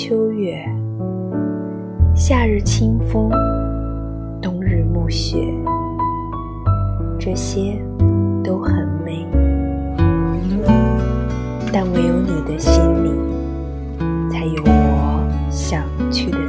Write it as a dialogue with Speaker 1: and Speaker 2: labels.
Speaker 1: 秋月夏日清风冬日暮雪这些都很美。但唯有你的心里才有我想去的